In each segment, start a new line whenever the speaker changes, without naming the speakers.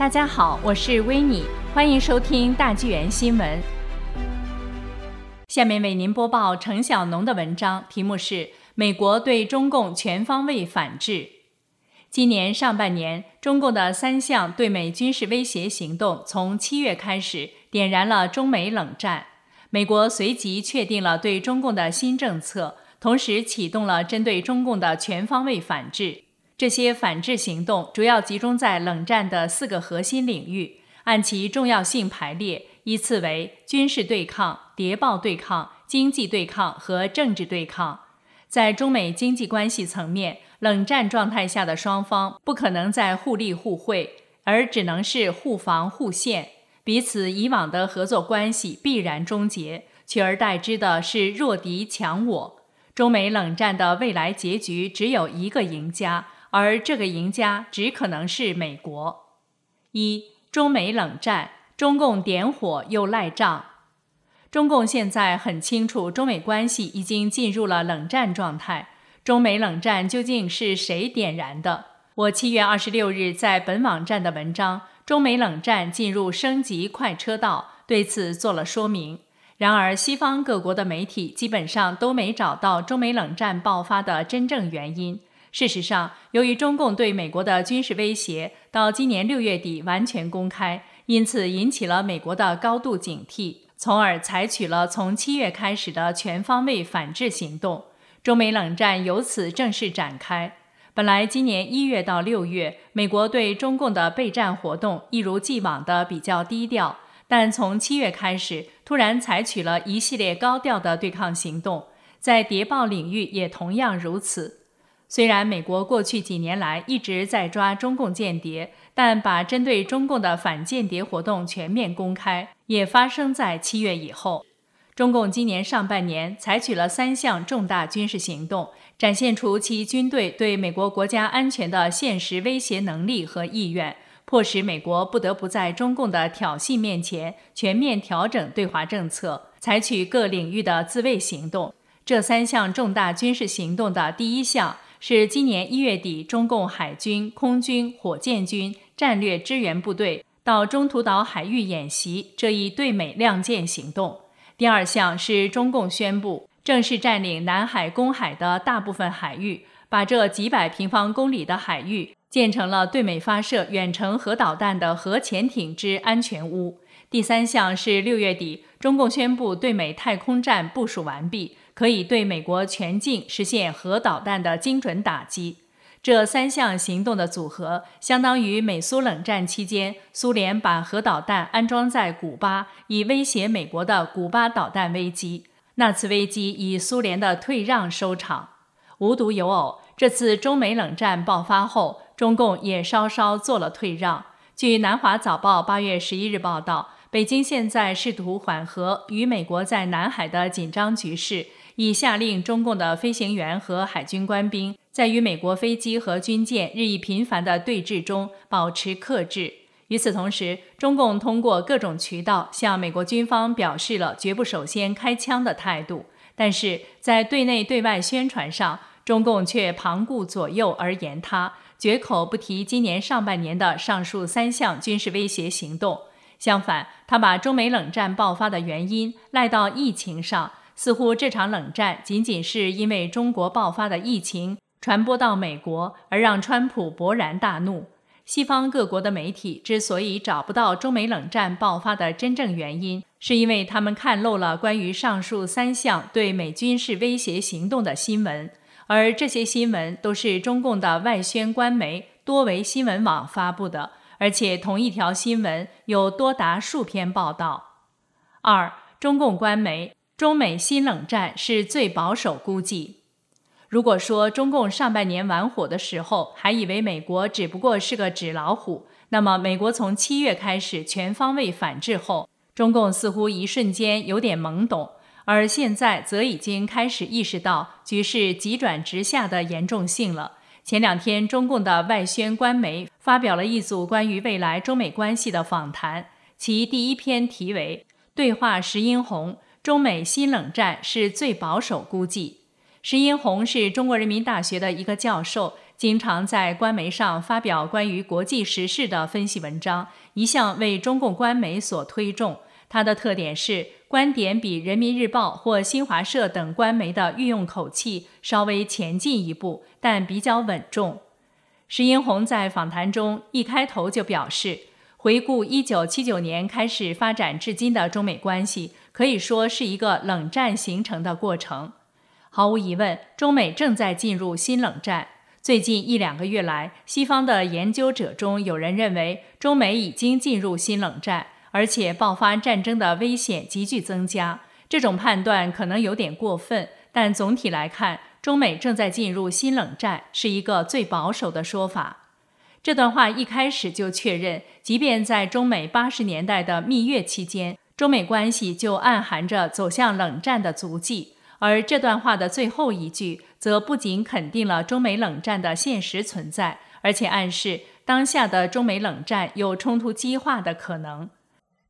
大家好，我是维尼，欢迎收听大纪元新闻。下面为您播报程小农的文章，题目是《美国对中共全方位反制》。今年上半年，中共的三项对美军事威胁行动从七月开始，点燃了中美冷战。美国随即确定了对中共的新政策，同时启动了针对中共的全方位反制。这些反制行动主要集中在冷战的四个核心领域，按其重要性排列，依次为军事对抗、谍报对抗、经济对抗和政治对抗。在中美经济关系层面，冷战状态下的双方不可能再互利互惠，而只能是互防互陷，彼此以往的合作关系必然终结，取而代之的是弱敌强我。中美冷战的未来结局只有一个赢家。而这个赢家只可能是美国。一、中美冷战，中共点火又赖账。中共现在很清楚，中美关系已经进入了冷战状态。中美冷战究竟是谁点燃的？我七月二十六日在本网站的文章《中美冷战进入升级快车道》对此做了说明。然而，西方各国的媒体基本上都没找到中美冷战爆发的真正原因。事实上，由于中共对美国的军事威胁到今年六月底完全公开，因此引起了美国的高度警惕，从而采取了从七月开始的全方位反制行动。中美冷战由此正式展开。本来今年一月到六月，美国对中共的备战活动一如既往的比较低调，但从七月开始，突然采取了一系列高调的对抗行动，在谍报领域也同样如此。虽然美国过去几年来一直在抓中共间谍，但把针对中共的反间谍活动全面公开，也发生在七月以后。中共今年上半年采取了三项重大军事行动，展现出其军队对美国国家安全的现实威胁能力和意愿，迫使美国不得不在中共的挑衅面前全面调整对华政策，采取各领域的自卫行动。这三项重大军事行动的第一项。是今年一月底，中共海军、空军、火箭军战略支援部队到中途岛海域演习这一对美亮剑行动。第二项是中共宣布正式占领南海公海的大部分海域，把这几百平方公里的海域建成了对美发射远程核导弹的核潜艇之安全屋。第三项是六月底，中共宣布对美太空站部署完毕。可以对美国全境实现核导弹的精准打击。这三项行动的组合，相当于美苏冷战期间苏联把核导弹安装在古巴，以威胁美国的古巴导弹危机。那次危机以苏联的退让收场。无独有偶，这次中美冷战爆发后，中共也稍稍做了退让。据南华早报八月十一日报道，北京现在试图缓和与美国在南海的紧张局势。已下令中共的飞行员和海军官兵在与美国飞机和军舰日益频繁的对峙中保持克制。与此同时，中共通过各种渠道向美国军方表示了绝不首先开枪的态度，但是在对内对外宣传上，中共却旁顾左右而言他，绝口不提今年上半年的上述三项军事威胁行动。相反，他把中美冷战爆发的原因赖到疫情上。似乎这场冷战仅仅是因为中国爆发的疫情传播到美国，而让川普勃然大怒。西方各国的媒体之所以找不到中美冷战爆发的真正原因，是因为他们看漏了关于上述三项对美军事威胁行动的新闻，而这些新闻都是中共的外宣官媒多维新闻网发布的，而且同一条新闻有多达数篇报道。二，中共官媒。中美新冷战是最保守估计。如果说中共上半年玩火的时候还以为美国只不过是个纸老虎，那么美国从七月开始全方位反制后，中共似乎一瞬间有点懵懂，而现在则已经开始意识到局势急转直下的严重性了。前两天，中共的外宣官媒发表了一组关于未来中美关系的访谈，其第一篇题为《对话石英红》。中美新冷战是最保守估计。石英红是中国人民大学的一个教授，经常在官媒上发表关于国际时事的分析文章，一向为中共官媒所推重。他的特点是观点比人民日报或新华社等官媒的运用口气稍微前进一步，但比较稳重。石英红在访谈中一开头就表示，回顾一九七九年开始发展至今的中美关系，可以说是一个冷战形成的过程。毫无疑问，中美正在进入新冷战。最近一两个月来，西方的研究者中有人认为，中美已经进入新冷战，而且爆发战争的危险急剧增加。这种判断可能有点过分，但总体来看，中美正在进入新冷战是一个最保守的说法。这段话一开始就确认，即便在中美八十年代的蜜月期间，中美关系就暗含着走向冷战的足迹。而这段话的最后一句，则不仅肯定了中美冷战的现实存在，而且暗示当下的中美冷战有冲突激化的可能。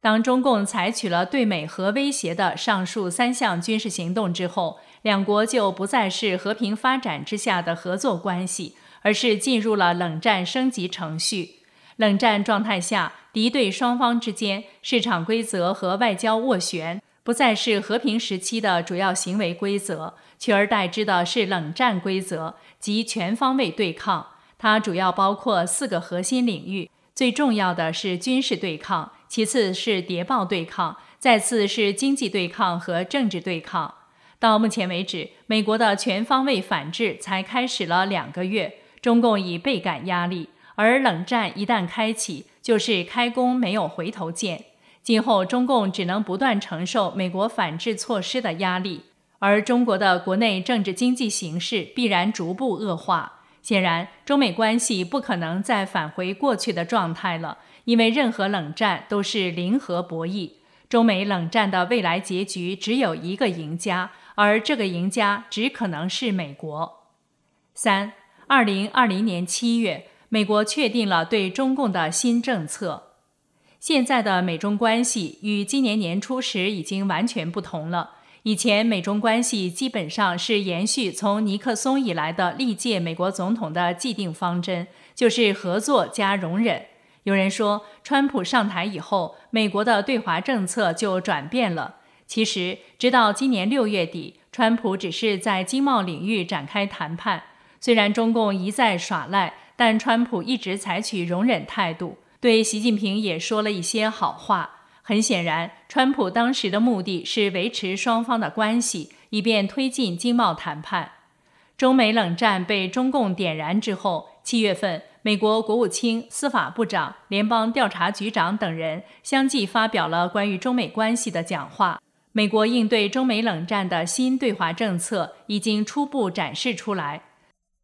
当中共采取了对美核威胁的上述三项军事行动之后，两国就不再是和平发展之下的合作关系，而是进入了冷战升级程序。冷战状态下，敌对双方之间市场规则和外交斡旋。不再是和平时期的主要行为规则，取而代之的是冷战规则及全方位对抗。它主要包括四个核心领域，最重要的是军事对抗，其次是谍报对抗，再次是经济对抗和政治对抗。到目前为止，美国的全方位反制才开始了两个月，中共已倍感压力，而冷战一旦开启，就是开弓没有回头箭。今后，中共只能不断承受美国反制措施的压力，而中国的国内政治经济形势必然逐步恶化。显然，中美关系不可能再返回过去的状态了，因为任何冷战都是零和博弈。中美冷战的未来结局只有一个赢家，而这个赢家只可能是美国。三，二零二零年七月，美国确定了对中共的新政策。现在的美中关系与今年年初时已经完全不同了。以前美中关系基本上是延续从尼克松以来的历届美国总统的既定方针，就是合作加容忍。有人说，川普上台以后，美国的对华政策就转变了。其实，直到今年六月底，川普只是在经贸领域展开谈判。虽然中共一再耍赖，但川普一直采取容忍态度。对习近平也说了一些好话。很显然，川普当时的目的是维持双方的关系，以便推进经贸谈判。中美冷战被中共点燃之后，七月份，美国国务卿、司法部长、联邦调查局长等人相继发表了关于中美关系的讲话。美国应对中美冷战的新对华政策已经初步展示出来。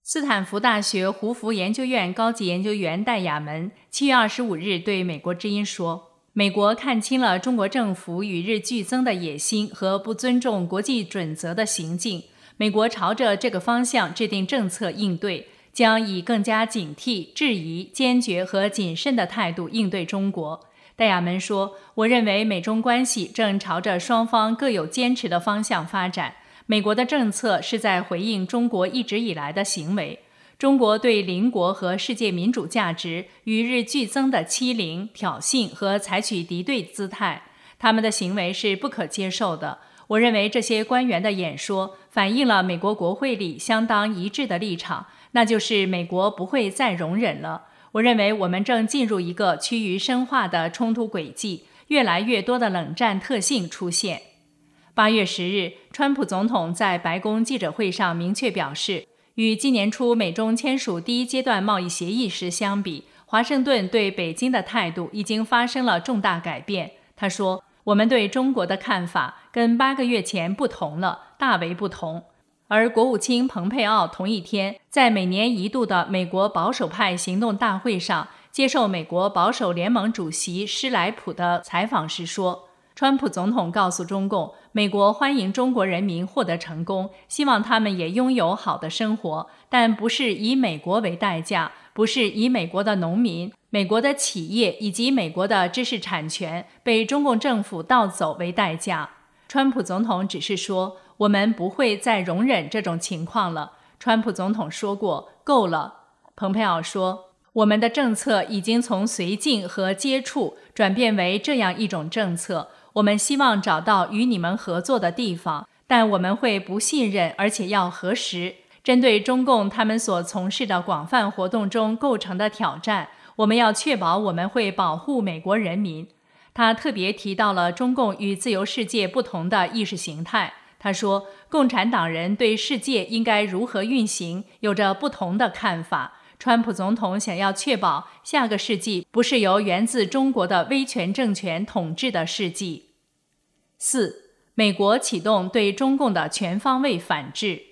斯坦福大学胡佛研究院高级研究员戴亚门七月二十五日对美国之音说：“美国看清了中国政府与日俱增的野心和不尊重国际准则的行径。美国朝着这个方向制定政策应对，将以更加警惕、质疑、坚决和谨慎的态度应对中国。”戴亚门说：“我认为美中关系正朝着双方各有坚持的方向发展。”美国的政策是在回应中国一直以来的行为，中国对邻国和世界民主价值与日俱增的欺凌、挑衅和采取敌对姿态，他们的行为是不可接受的。我认为这些官员的演说反映了美国国会里相当一致的立场，那就是美国不会再容忍了。我认为我们正进入一个趋于深化的冲突轨迹，越来越多的冷战特性出现。八月十日，川普总统在白宫记者会上明确表示，与今年初美中签署第一阶段贸易协议时相比，华盛顿对北京的态度已经发生了重大改变。他说：“我们对中国的看法跟八个月前不同了，大为不同。”而国务卿蓬佩奥同一天在每年一度的美国保守派行动大会上接受美国保守联盟主席施莱普的采访时说。川普总统告诉中共，美国欢迎中国人民获得成功，希望他们也拥有好的生活，但不是以美国为代价，不是以美国的农民、美国的企业以及美国的知识产权被中共政府盗走为代价。川普总统只是说：“我们不会再容忍这种情况了。川普总统说过：“够了。”蓬佩奥说：“我们的政策已经从绥靖和接触转变为这样一种政策。我们希望找到与你们合作的地方，但我们会不信任，而且要核实。针对中共他们所从事的广泛活动中构成的挑战，我们要确保我们会保护美国人民。”他特别提到了中共与自由世界不同的意识形态。他说：“共产党人对世界应该如何运行有着不同的看法。”川普总统想要确保下个世纪不是由源自中国的威权政权统治的世纪。四，美国启动对中共的全方位反制。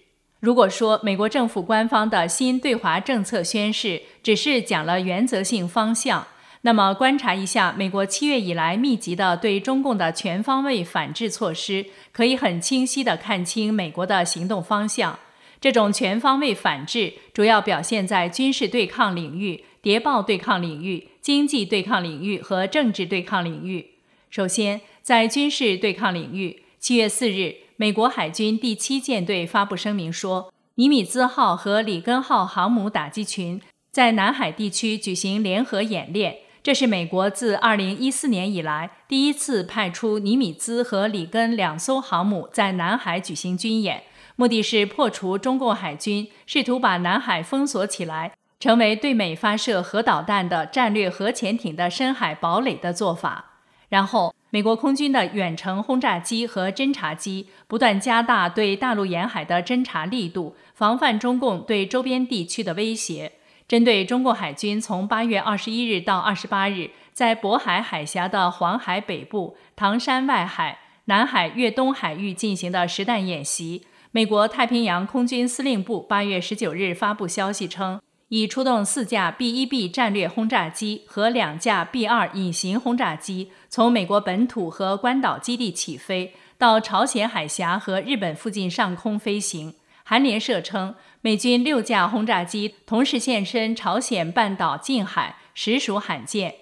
如果说美国政府官方的新对华政策宣示只是讲了原则性方向，那么观察一下美国七月以来密集的对中共的全方位反制措施，可以很清晰地看清美国的行动方向。这种全方位反制主要表现在军事对抗领域、谍报对抗领域、经济对抗领域和政治对抗领域。首先，在军事对抗领域，七月四日，美国海军第七舰队发布声明说，尼米兹号和里根号航母打击群在南海地区举行联合演练，这是美国自二零一四年以来第一次派出尼米兹和里根两艘航母在南海举行军演。目的是破除中共海军试图把南海封锁起来，成为对美发射核导弹的战略核潜艇的深海堡垒的做法。然后，美国空军的远程轰炸机和侦察机不断加大对大陆沿海的侦察力度，防范中共对周边地区的威胁。针对中共海军从八月二十一日到二十八日在渤海海峡的黄海北部、唐山外海、南海粤东海域进行的实弹演习。美国太平洋空军司令部八月十九日发布消息称，已出动四架 B-1B 战略轰炸机和两架 B-2 隐形轰炸机，从美国本土和关岛基地起飞，到朝鲜海峡和日本附近上空飞行。韩联社称，美军六架轰炸机同时现身朝鲜半岛近海，实属罕见。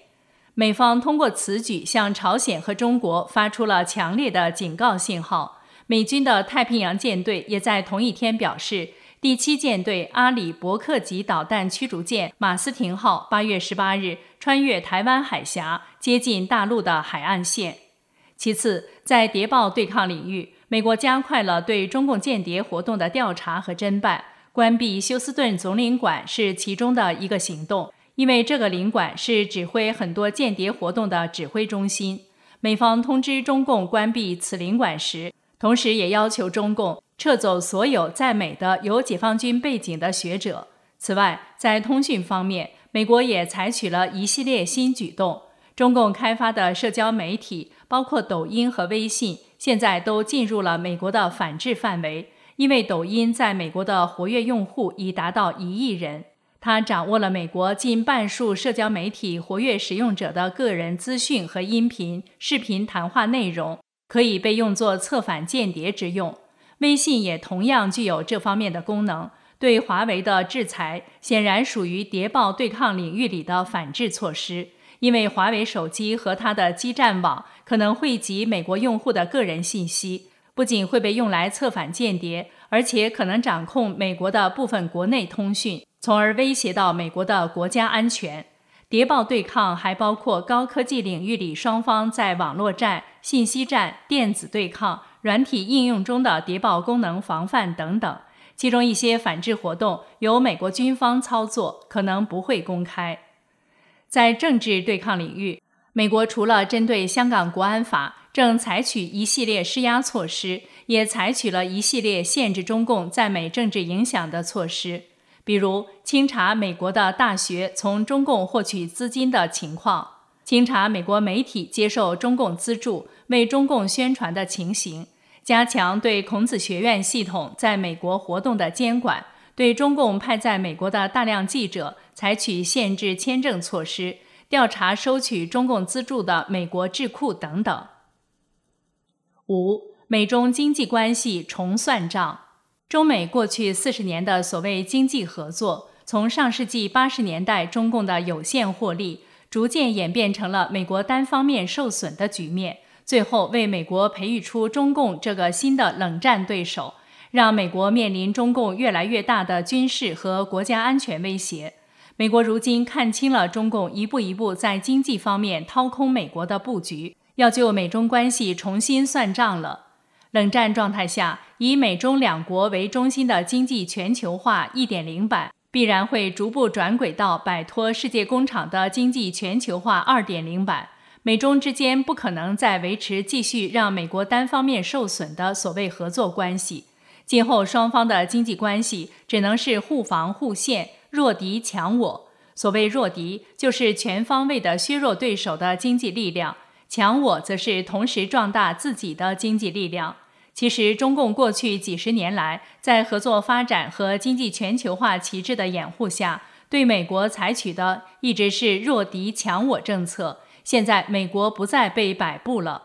美方通过此举向朝鲜和中国发出了强烈的警告信号。美军的太平洋舰队也在同一天表示，第七舰队阿里伯克级导弹驱逐舰马斯廷号八月十八日穿越台湾海峡，接近大陆的海岸线。其次，在谍报对抗领域，美国加快了对中共间谍活动的调查和侦办，关闭休斯顿总领馆是其中的一个行动，因为这个领馆是指挥很多间谍活动的指挥中心。美方通知中共关闭此领馆时。同时，也要求中共撤走所有在美的有解放军背景的学者。此外，在通讯方面，美国也采取了一系列新举动。中共开发的社交媒体，包括抖音和微信，现在都进入了美国的反制范围，因为抖音在美国的活跃用户已达到一亿人。它掌握了美国近半数社交媒体活跃使用者的个人资讯和音频、视频谈话内容。可以被用作策反间谍之用。微信也同样具有这方面的功能。对华为的制裁显然属于谍报对抗领域里的反制措施，因为华为手机和它的基站网可能汇集美国用户的个人信息，不仅会被用来策反间谍，而且可能掌控美国的部分国内通讯，从而威胁到美国的国家安全。谍报对抗还包括高科技领域里双方在网络战、信息战、电子对抗、软体应用中的谍报功能防范等等。其中一些反制活动由美国军方操作，可能不会公开。在政治对抗领域，美国除了针对香港国安法正采取一系列施压措施，也采取了一系列限制中共在美政治影响的措施。比如清查美国的大学从中共获取资金的情况，清查美国媒体接受中共资助为中共宣传的情形，加强对孔子学院系统在美国活动的监管，对中共派在美国的大量记者采取限制签证措施，调查收取中共资助的美国智库等等。五、美中经济关系重算账。中美过去四十年的所谓经济合作，从上世纪八十年代中共的有限获利，逐渐演变成了美国单方面受损的局面，最后为美国培育出中共这个新的冷战对手，让美国面临中共越来越大的军事和国家安全威胁。美国如今看清了中共一步一步在经济方面掏空美国的布局，要就美中关系重新算账了。冷战状态下，以美中两国为中心的经济全球化1.0版，必然会逐步转轨到摆脱世界工厂的经济全球化2.0版。美中之间不可能再维持继续让美国单方面受损的所谓合作关系，今后双方的经济关系只能是互防互陷，弱敌强我。所谓弱敌，就是全方位的削弱对手的经济力量；强我，则是同时壮大自己的经济力量。其实，中共过去几十年来，在合作发展和经济全球化旗帜的掩护下，对美国采取的一直是弱敌强我政策。现在美国不再被摆布了，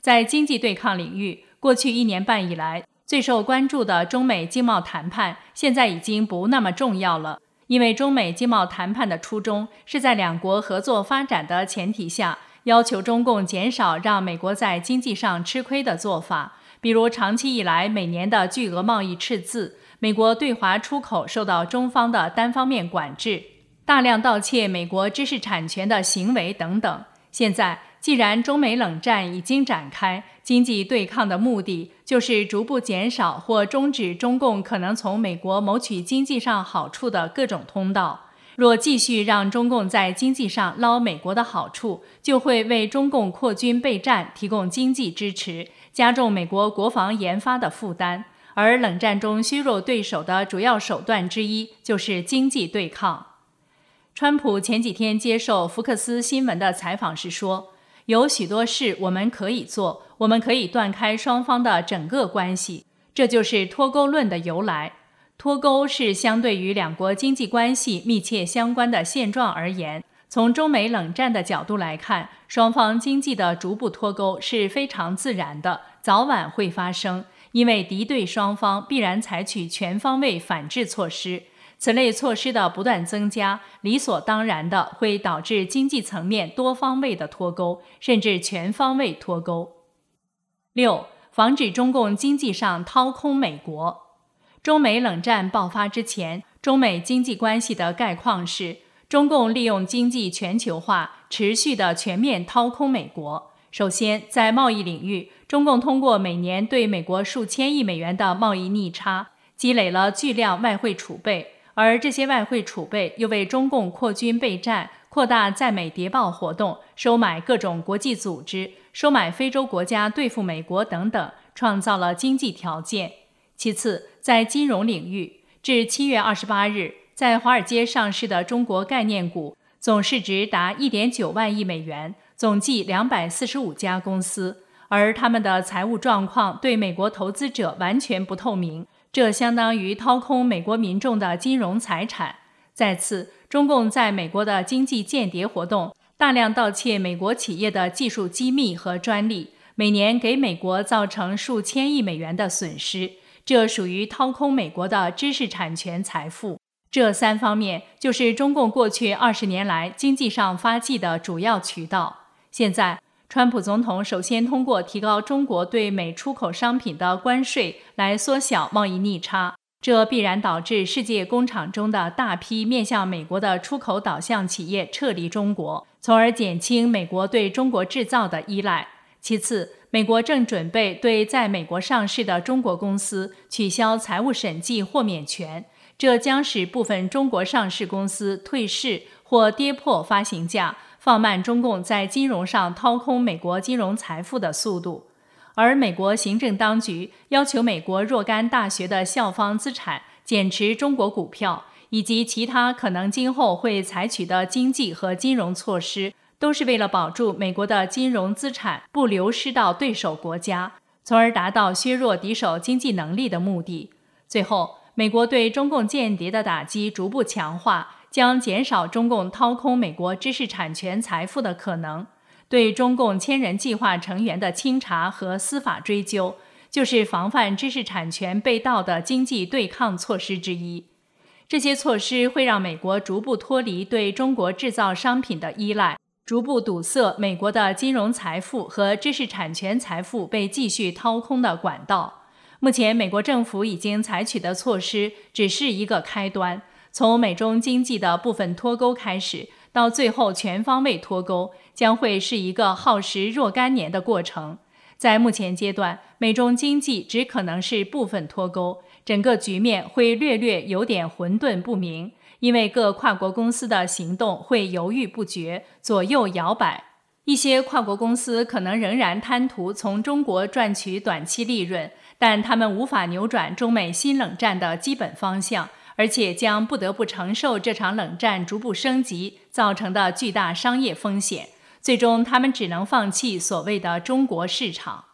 在经济对抗领域，过去一年半以来最受关注的中美经贸谈判，现在已经不那么重要了。因为中美经贸谈判的初衷是在两国合作发展的前提下，要求中共减少让美国在经济上吃亏的做法，比如长期以来每年的巨额贸易赤字，美国对华出口受到中方的单方面管制。大量盗窃美国知识产权的行为等等。现在，既然中美冷战已经展开，经济对抗的目的就是逐步减少或终止中共可能从美国谋取经济上好处的各种通道。若继续让中共在经济上捞美国的好处，就会为中共扩军备战提供经济支持，加重美国国防研发的负担。而冷战中削弱对手的主要手段之一，就是经济对抗。川普前几天接受福克斯新闻的采访时说：“有许多事我们可以做，我们可以断开双方的整个关系，这就是脱钩论的由来。脱钩是相对于两国经济关系密切相关的现状而言。从中美冷战的角度来看，双方经济的逐步脱钩是非常自然的，早晚会发生，因为敌对双方必然采取全方位反制措施。”此类措施的不断增加，理所当然的会导致经济层面多方位的脱钩，甚至全方位脱钩。六、防止中共经济上掏空美国。中美冷战爆发之前，中美经济关系的概况是：中共利用经济全球化，持续的全面掏空美国。首先，在贸易领域，中共通过每年对美国数千亿美元的贸易逆差，积累了巨量外汇储备。而这些外汇储备又为中共扩军备战、扩大在美谍报活动、收买各种国际组织、收买非洲国家对付美国等等，创造了经济条件。其次，在金融领域，至七月二十八日，在华尔街上市的中国概念股总市值达一点九万亿美元，总计两百四十五家公司，而他们的财务状况对美国投资者完全不透明。这相当于掏空美国民众的金融财产。再次，中共在美国的经济间谍活动，大量盗窃美国企业的技术机密和专利，每年给美国造成数千亿美元的损失。这属于掏空美国的知识产权财富。这三方面就是中共过去二十年来经济上发迹的主要渠道。现在。川普总统首先通过提高中国对美出口商品的关税来缩小贸易逆差，这必然导致世界工厂中的大批面向美国的出口导向企业撤离中国，从而减轻美国对中国制造的依赖。其次，美国正准备对在美国上市的中国公司取消财务审计豁免权，这将使部分中国上市公司退市或跌破发行价。放慢中共在金融上掏空美国金融财富的速度，而美国行政当局要求美国若干大学的校方资产减持中国股票，以及其他可能今后会采取的经济和金融措施，都是为了保住美国的金融资产不流失到对手国家，从而达到削弱敌手经济能力的目的。最后，美国对中共间谍的打击逐步强化。将减少中共掏空美国知识产权财富的可能。对中共千人计划成员的清查和司法追究，就是防范知识产权被盗的经济对抗措施之一。这些措施会让美国逐步脱离对中国制造商品的依赖，逐步堵塞美国的金融财富和知识产权财富被继续掏空的管道。目前，美国政府已经采取的措施只是一个开端，从美中经济的部分脱钩开始，到最后全方位脱钩，将会是一个耗时若干年的过程。在目前阶段，美中经济只可能是部分脱钩，整个局面会略略有点混沌不明，因为各跨国公司的行动会犹豫不决，左右摇摆。一些跨国公司可能仍然贪图从中国赚取短期利润，但他们无法扭转中美新冷战的基本方向，而且将不得不承受这场冷战逐步升级造成的巨大商业风险。最终，他们只能放弃所谓的中国市场。